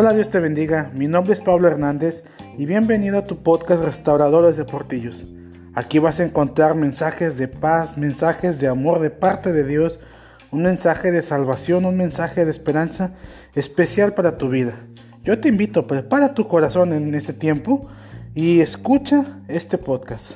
Hola, Dios te bendiga. Mi nombre es Pablo Hernández y bienvenido a tu podcast Restauradores de Portillos. Aquí vas a encontrar mensajes de paz, mensajes de amor de parte de Dios, un mensaje de salvación, un mensaje de esperanza especial para tu vida. Yo te invito, prepara tu corazón en este tiempo y escucha este podcast.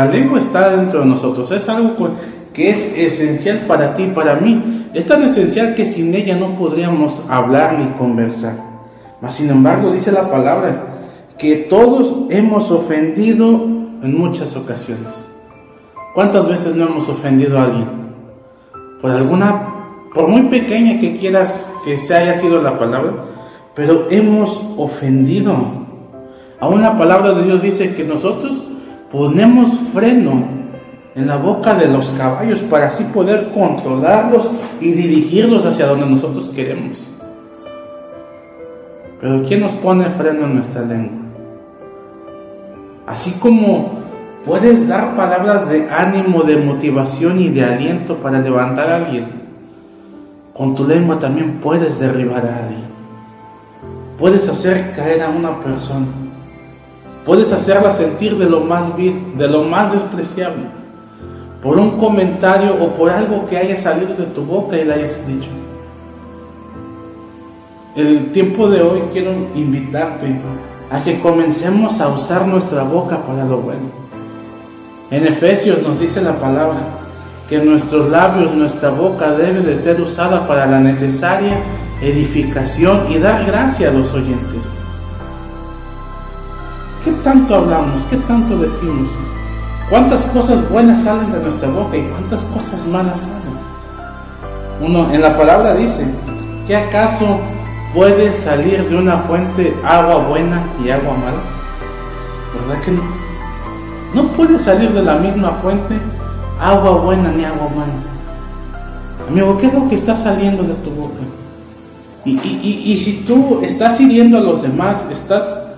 La lengua está dentro de nosotros, es algo que es esencial para ti para mí. Es tan esencial que sin ella no podríamos hablar ni conversar. Mas sin embargo dice la palabra que todos hemos ofendido en muchas ocasiones. ¿Cuántas veces no hemos ofendido a alguien? Por alguna, por muy pequeña que quieras que se haya sido la palabra, pero hemos ofendido. Aún la palabra de Dios dice que nosotros ponemos freno en la boca de los caballos para así poder controlarlos y dirigirlos hacia donde nosotros queremos. Pero ¿quién nos pone freno en nuestra lengua? Así como puedes dar palabras de ánimo, de motivación y de aliento para levantar a alguien, con tu lengua también puedes derribar a alguien. Puedes hacer caer a una persona Puedes hacerla sentir de lo más de lo más despreciable, por un comentario o por algo que haya salido de tu boca y le hayas dicho. El tiempo de hoy quiero invitarte a que comencemos a usar nuestra boca para lo bueno. En Efesios nos dice la palabra que nuestros labios, nuestra boca debe de ser usada para la necesaria edificación y dar gracia a los oyentes. ¿Qué tanto hablamos? ¿Qué tanto decimos? ¿Cuántas cosas buenas salen de nuestra boca y cuántas cosas malas salen? Uno en la palabra dice, ¿qué acaso puede salir de una fuente agua buena y agua mala? ¿Verdad que no? No puede salir de la misma fuente agua buena ni agua mala. Amigo, ¿qué es lo que está saliendo de tu boca? Y, y si tú estás hiriendo a los demás, estás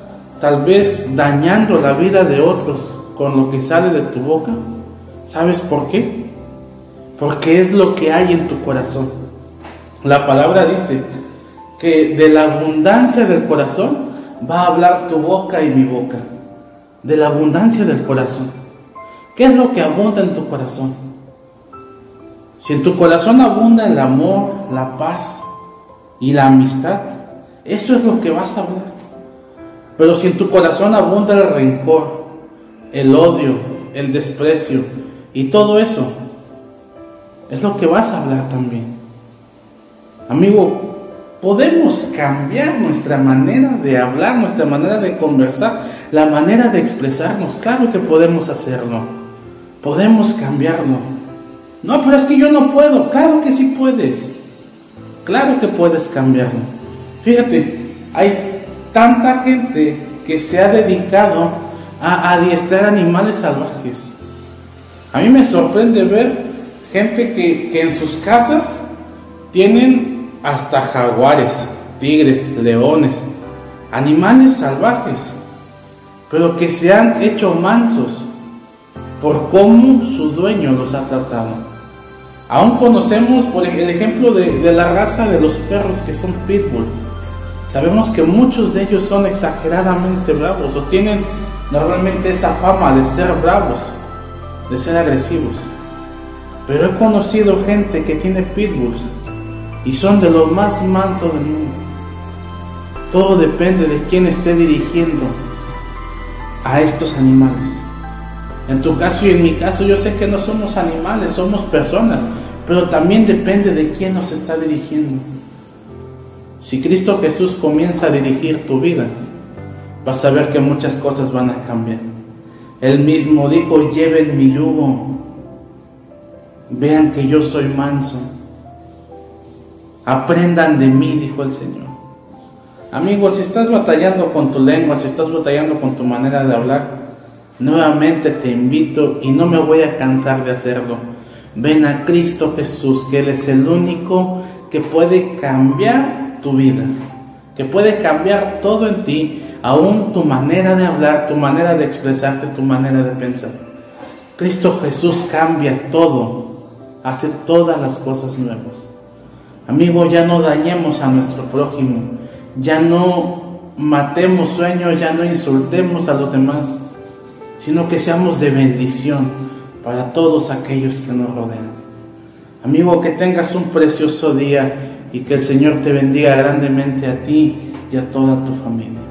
tal vez dañando la vida de otros con lo que sale de tu boca. ¿Sabes por qué? Porque es lo que hay en tu corazón. La palabra dice que de la abundancia del corazón va a hablar tu boca y mi boca. De la abundancia del corazón. ¿Qué es lo que abunda en tu corazón? Si en tu corazón abunda el amor, la paz y la amistad, eso es lo que vas a hablar. Pero si en tu corazón abunda el rencor, el odio, el desprecio y todo eso, es lo que vas a hablar también. Amigo, podemos cambiar nuestra manera de hablar, nuestra manera de conversar, la manera de expresarnos. Claro que podemos hacerlo. Podemos cambiarlo. No, pero es que yo no puedo. Claro que sí puedes. Claro que puedes cambiarlo. Fíjate, hay tanta gente que se ha dedicado a adiestrar animales salvajes. A mí me sorprende ver gente que, en sus casas tienen hasta jaguares, tigres, leones, animales salvajes, pero que se han hecho mansos por cómo su dueño los ha tratado. Aún conocemos por el ejemplo de, de la raza de los perros que son pitbull Sabemos que muchos de ellos son exageradamente bravos o tienen normalmente esa fama de ser bravos, de ser agresivos. Pero he conocido gente que tiene pitbulls y son de los más mansos del mundo. Todo depende de quién esté dirigiendo a estos animales. En tu caso y en mi caso yo sé que no somos animales, somos personas, pero también depende de quién nos está dirigiendo. Si Cristo Jesús comienza a dirigir tu vida, vas a ver que muchas cosas van a cambiar. Él mismo dijo, lleven mi yugo, vean que yo soy manso, aprendan de mí, dijo el Señor. Amigos, si estás batallando con tu lengua, si estás batallando con tu manera de hablar, nuevamente te invito y no me voy a cansar de hacerlo. Ven a Cristo Jesús, que Él es el único que puede cambiar tu vida, que puede cambiar todo en ti, aún tu manera de hablar, tu manera de expresarte, tu manera de pensar. Cristo Jesús cambia todo, hace todas las cosas nuevas. Amigo, ya no dañemos a nuestro prójimo, ya no matemos sueños, ya no insultemos a los demás, sino que seamos de bendición para todos aquellos que nos rodean. Amigo, que tengas un precioso día y que el Señor te bendiga grandemente a ti y a toda tu familia.